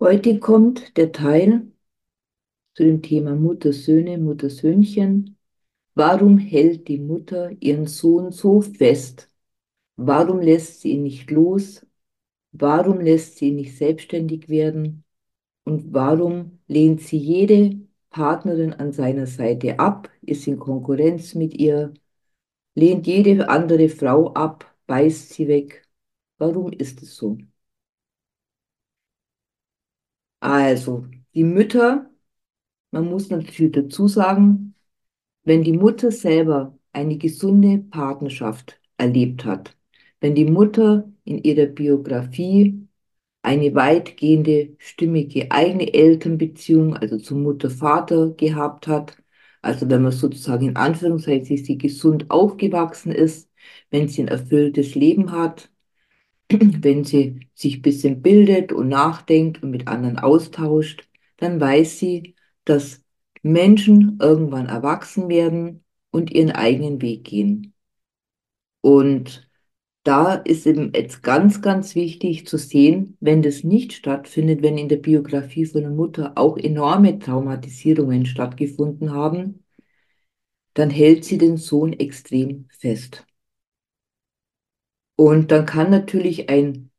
Heute kommt der Teil zu dem Thema Mutter-Söhne, Mutter-Söhnchen. Warum hält die Mutter ihren Sohn so fest? Warum lässt sie ihn nicht los? Warum lässt sie ihn nicht selbstständig werden? Und warum lehnt sie jede Partnerin an seiner Seite ab, ist in Konkurrenz mit ihr, lehnt jede andere Frau ab, beißt sie weg? Warum ist es so? Also, die Mütter, man muss natürlich dazu sagen, wenn die Mutter selber eine gesunde Partnerschaft erlebt hat, wenn die Mutter in ihrer Biografie eine weitgehende, stimmige eigene Elternbeziehung, also zu Mutter-Vater gehabt hat, also wenn man sozusagen in Anführungszeichen sie gesund aufgewachsen ist, wenn sie ein erfülltes Leben hat, wenn sie sich ein bisschen bildet und nachdenkt und mit anderen austauscht, dann weiß sie, dass Menschen irgendwann erwachsen werden und ihren eigenen Weg gehen. Und da ist eben jetzt ganz, ganz wichtig zu sehen, wenn das nicht stattfindet, wenn in der Biografie von der Mutter auch enorme Traumatisierungen stattgefunden haben, dann hält sie den Sohn extrem fest. Und dann kann natürlich ein,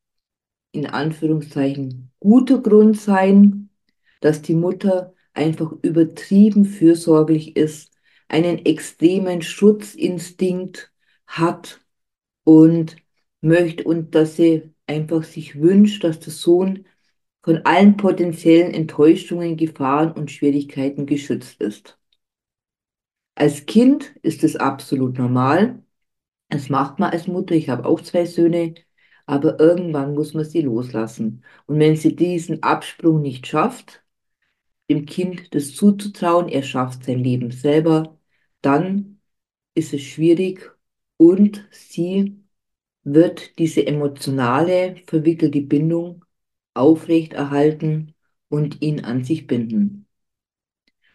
in Anführungszeichen, guter Grund sein, dass die Mutter einfach übertrieben fürsorglich ist, einen extremen Schutzinstinkt hat und möchte und dass sie einfach sich wünscht, dass der Sohn von allen potenziellen Enttäuschungen, Gefahren und Schwierigkeiten geschützt ist. Als Kind ist es absolut normal. Das macht man als Mutter. Ich habe auch zwei Söhne, aber irgendwann muss man sie loslassen. Und wenn sie diesen Absprung nicht schafft, dem Kind das zuzutrauen, er schafft sein Leben selber, dann ist es schwierig und sie wird diese emotionale, verwickelte Bindung aufrechterhalten und ihn an sich binden.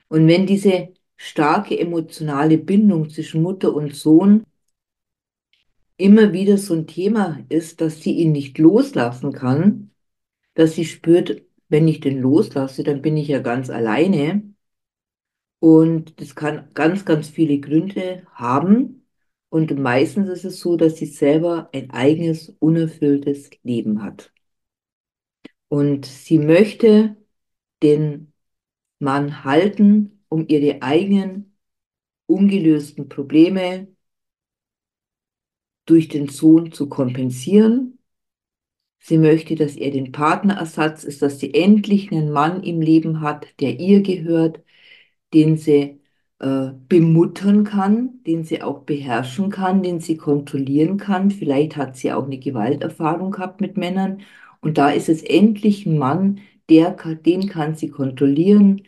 Und wenn diese starke emotionale Bindung zwischen Mutter und Sohn immer wieder so ein Thema ist, dass sie ihn nicht loslassen kann, dass sie spürt, wenn ich den loslasse, dann bin ich ja ganz alleine. Und das kann ganz, ganz viele Gründe haben. Und meistens ist es so, dass sie selber ein eigenes, unerfülltes Leben hat. Und sie möchte den Mann halten, um ihre eigenen ungelösten Probleme durch den Sohn zu kompensieren. Sie möchte, dass er den Partnerersatz ist, dass sie endlich einen Mann im Leben hat, der ihr gehört, den sie äh, bemuttern kann, den sie auch beherrschen kann, den sie kontrollieren kann. Vielleicht hat sie auch eine Gewalterfahrung gehabt mit Männern. Und da ist es endlich ein Mann, der, den kann sie kontrollieren,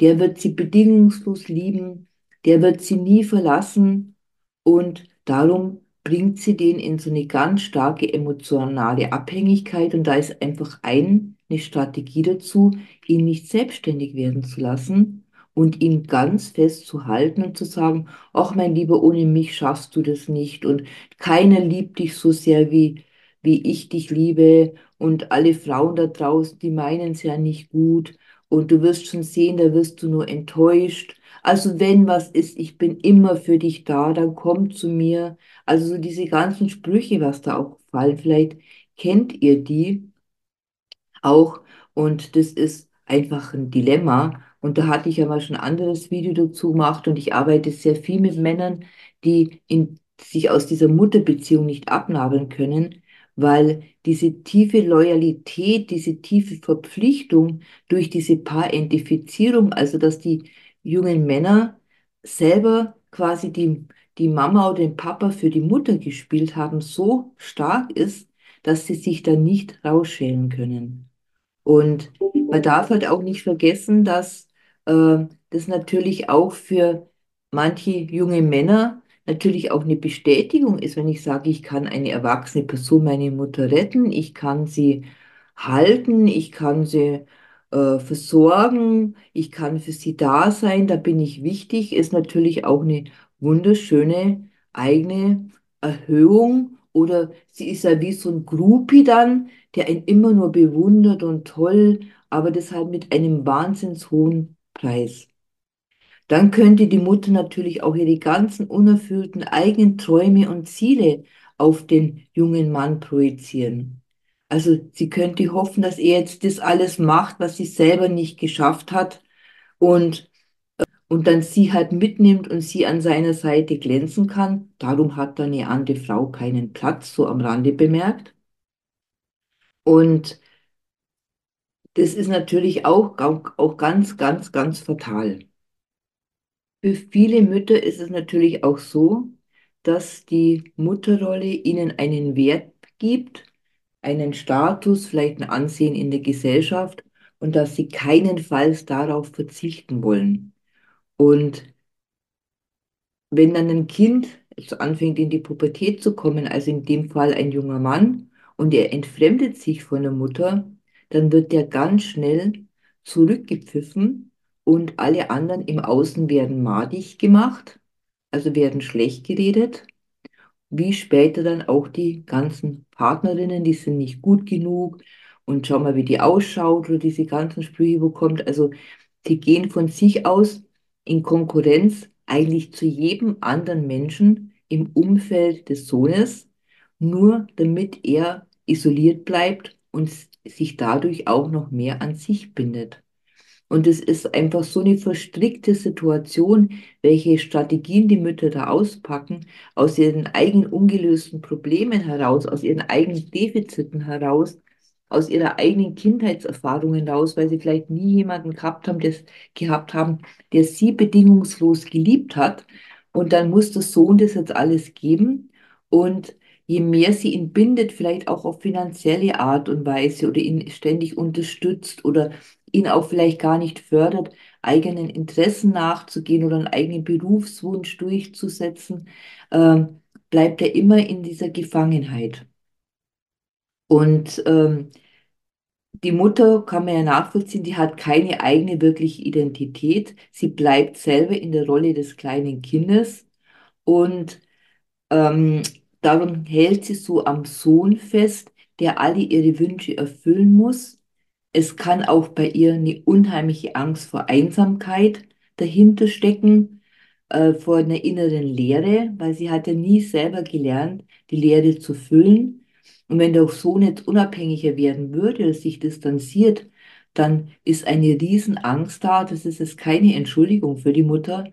der wird sie bedingungslos lieben, der wird sie nie verlassen. Und darum bringt sie den in so eine ganz starke emotionale Abhängigkeit. Und da ist einfach ein, eine Strategie dazu, ihn nicht selbstständig werden zu lassen und ihn ganz fest zu halten und zu sagen, ach mein Lieber, ohne mich schaffst du das nicht und keiner liebt dich so sehr wie, wie ich dich liebe und alle Frauen da draußen, die meinen es ja nicht gut und du wirst schon sehen, da wirst du nur enttäuscht. Also wenn was ist, ich bin immer für dich da, dann komm zu mir. Also so diese ganzen Sprüche, was da auch fallen, vielleicht kennt ihr die auch und das ist einfach ein Dilemma. Und da hatte ich ja mal schon ein anderes Video dazu gemacht und ich arbeite sehr viel mit Männern, die in, sich aus dieser Mutterbeziehung nicht abnabeln können, weil diese tiefe Loyalität, diese tiefe Verpflichtung durch diese Parentifizierung, also dass die jungen Männer selber quasi die, die Mama oder den Papa für die Mutter gespielt haben, so stark ist, dass sie sich da nicht rausschälen können. Und man darf halt auch nicht vergessen, dass äh, das natürlich auch für manche junge Männer natürlich auch eine Bestätigung ist, wenn ich sage, ich kann eine erwachsene Person, meine Mutter retten, ich kann sie halten, ich kann sie äh, versorgen, ich kann für sie da sein, da bin ich wichtig, ist natürlich auch eine wunderschöne eigene Erhöhung oder sie ist ja wie so ein Groupie dann, der ihn immer nur bewundert und toll aber das halt mit einem wahnsinns hohen Preis. Dann könnte die Mutter natürlich auch ihre ganzen unerfüllten eigenen Träume und Ziele auf den jungen Mann projizieren. Also sie könnte hoffen, dass er jetzt das alles macht, was sie selber nicht geschafft hat und, und dann sie halt mitnimmt und sie an seiner Seite glänzen kann. Darum hat dann eine andere Frau keinen Platz, so am Rande bemerkt. Und das ist natürlich auch, auch ganz, ganz, ganz fatal. Für viele Mütter ist es natürlich auch so, dass die Mutterrolle ihnen einen Wert gibt, einen Status, vielleicht ein Ansehen in der Gesellschaft und dass sie keinenfalls darauf verzichten wollen. Und wenn dann ein Kind jetzt anfängt in die Pubertät zu kommen, also in dem Fall ein junger Mann, und er entfremdet sich von der Mutter, dann wird der ganz schnell zurückgepfiffen und alle anderen im Außen werden madig gemacht, also werden schlecht geredet, wie später dann auch die ganzen Partnerinnen, die sind nicht gut genug und schau mal, wie die ausschaut oder diese ganzen Sprüche bekommt. Also die gehen von sich aus in Konkurrenz eigentlich zu jedem anderen Menschen im Umfeld des Sohnes, nur damit er isoliert bleibt und sich dadurch auch noch mehr an sich bindet. Und es ist einfach so eine verstrickte Situation, welche Strategien die Mütter da auspacken, aus ihren eigenen ungelösten Problemen heraus, aus ihren eigenen Defiziten heraus, aus ihrer eigenen Kindheitserfahrung heraus, weil sie vielleicht nie jemanden gehabt haben, der, gehabt haben, der sie bedingungslos geliebt hat. Und dann muss der Sohn das jetzt alles geben. Und je mehr sie ihn bindet, vielleicht auch auf finanzielle Art und Weise oder ihn ständig unterstützt oder ihn auch vielleicht gar nicht fördert, eigenen Interessen nachzugehen oder einen eigenen Berufswunsch durchzusetzen, äh, bleibt er immer in dieser Gefangenheit. Und ähm, die Mutter kann man ja nachvollziehen, die hat keine eigene wirkliche Identität. Sie bleibt selber in der Rolle des kleinen Kindes und ähm, darum hält sie so am Sohn fest, der alle ihre Wünsche erfüllen muss es kann auch bei ihr eine unheimliche Angst vor Einsamkeit dahinter stecken, äh, vor einer inneren Leere, weil sie hat ja nie selber gelernt, die Leere zu füllen. Und wenn der Sohn jetzt unabhängiger werden würde sich distanziert, dann ist eine Riesenangst da. Das ist jetzt keine Entschuldigung für die Mutter,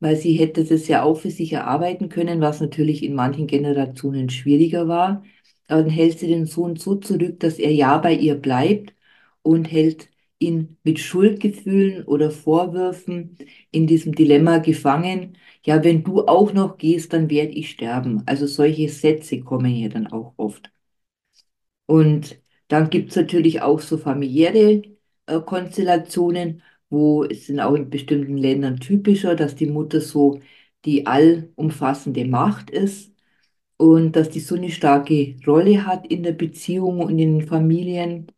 weil sie hätte das ja auch für sich erarbeiten können, was natürlich in manchen Generationen schwieriger war. Aber dann hält sie den Sohn so zurück, dass er ja bei ihr bleibt und hält ihn mit Schuldgefühlen oder Vorwürfen in diesem Dilemma gefangen. Ja, wenn du auch noch gehst, dann werde ich sterben. Also solche Sätze kommen hier dann auch oft. Und dann gibt es natürlich auch so familiäre äh, Konstellationen, wo es sind auch in bestimmten Ländern typischer, dass die Mutter so die allumfassende Macht ist und dass die so eine starke Rolle hat in der Beziehung und in den Familien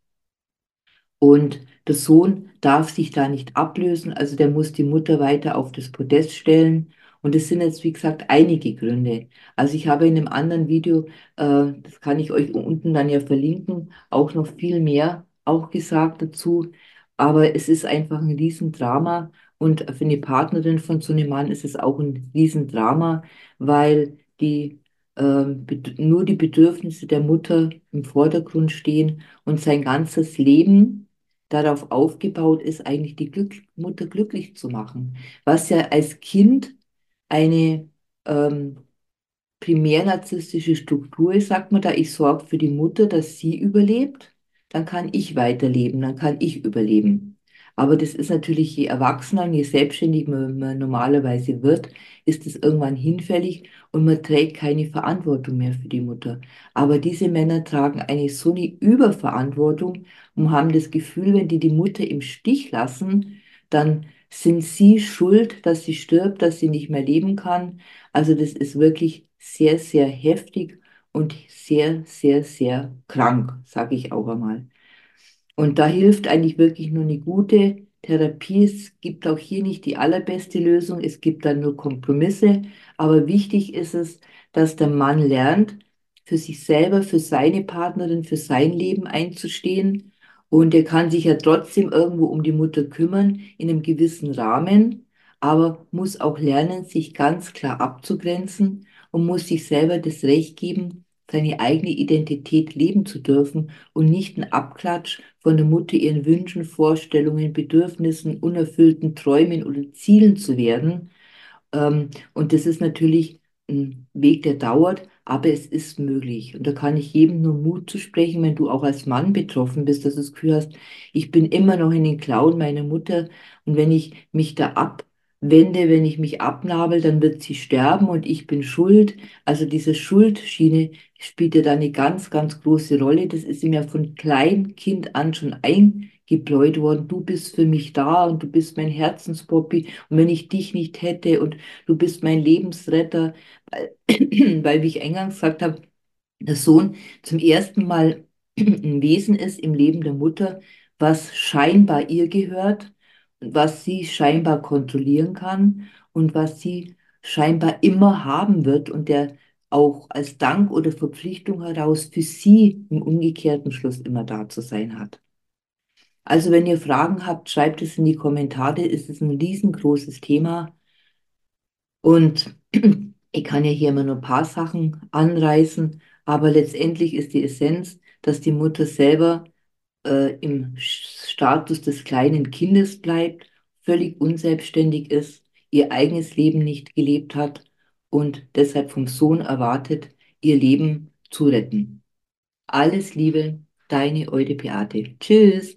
und der Sohn darf sich da nicht ablösen, also der muss die Mutter weiter auf das Podest stellen. Und es sind jetzt, wie gesagt, einige Gründe. Also ich habe in einem anderen Video, äh, das kann ich euch unten dann ja verlinken, auch noch viel mehr auch gesagt dazu. Aber es ist einfach ein Riesendrama. Und für eine Partnerin von so einem Mann ist es auch ein Riesendrama, weil die äh, nur die Bedürfnisse der Mutter im Vordergrund stehen und sein ganzes Leben darauf aufgebaut ist, eigentlich die Glück Mutter glücklich zu machen. Was ja als Kind eine ähm, primär narzisstische Struktur ist, sagt man da, ich sorge für die Mutter, dass sie überlebt, dann kann ich weiterleben, dann kann ich überleben. Aber das ist natürlich, je erwachsener, je selbstständiger man, man normalerweise wird, ist es irgendwann hinfällig und man trägt keine Verantwortung mehr für die Mutter. Aber diese Männer tragen eine so eine Überverantwortung und haben das Gefühl, wenn die die Mutter im Stich lassen, dann sind sie schuld, dass sie stirbt, dass sie nicht mehr leben kann. Also das ist wirklich sehr, sehr heftig und sehr, sehr, sehr krank, sage ich auch einmal. Und da hilft eigentlich wirklich nur eine gute Therapie. Es gibt auch hier nicht die allerbeste Lösung, es gibt dann nur Kompromisse. Aber wichtig ist es, dass der Mann lernt, für sich selber, für seine Partnerin, für sein Leben einzustehen Und er kann sich ja trotzdem irgendwo um die Mutter kümmern in einem gewissen Rahmen, aber muss auch lernen, sich ganz klar abzugrenzen und muss sich selber das Recht geben, seine eigene Identität leben zu dürfen und nicht ein Abklatsch von der Mutter ihren Wünschen, Vorstellungen, Bedürfnissen, unerfüllten Träumen oder Zielen zu werden. Ähm, und das ist natürlich ein Weg, der dauert, aber es ist möglich. Und da kann ich jedem nur Mut zu sprechen, wenn du auch als Mann betroffen bist, dass du das Gefühl hast, ich bin immer noch in den Klauen meiner Mutter und wenn ich mich da abwende, wenn ich mich abnabel, dann wird sie sterben und ich bin schuld. Also diese Schuldschiene spielt ja da eine ganz, ganz große Rolle. Das ist ihm ja von Kleinkind an schon eingebläut worden. Du bist für mich da und du bist mein Herzenspoppi und wenn ich dich nicht hätte und du bist mein Lebensretter, weil, weil wie ich eingangs gesagt habe, der Sohn zum ersten Mal ein Wesen ist im Leben der Mutter, was scheinbar ihr gehört, was sie scheinbar kontrollieren kann und was sie scheinbar immer haben wird und der auch als Dank oder Verpflichtung heraus für sie im umgekehrten Schluss immer da zu sein hat. Also wenn ihr Fragen habt, schreibt es in die Kommentare. Es ist ein riesengroßes Thema und ich kann ja hier immer nur ein paar Sachen anreißen, aber letztendlich ist die Essenz, dass die Mutter selber äh, im Status des kleinen Kindes bleibt, völlig unselbstständig ist, ihr eigenes Leben nicht gelebt hat und deshalb vom Sohn erwartet, ihr Leben zu retten. Alles Liebe, deine Eude Beate. Tschüss.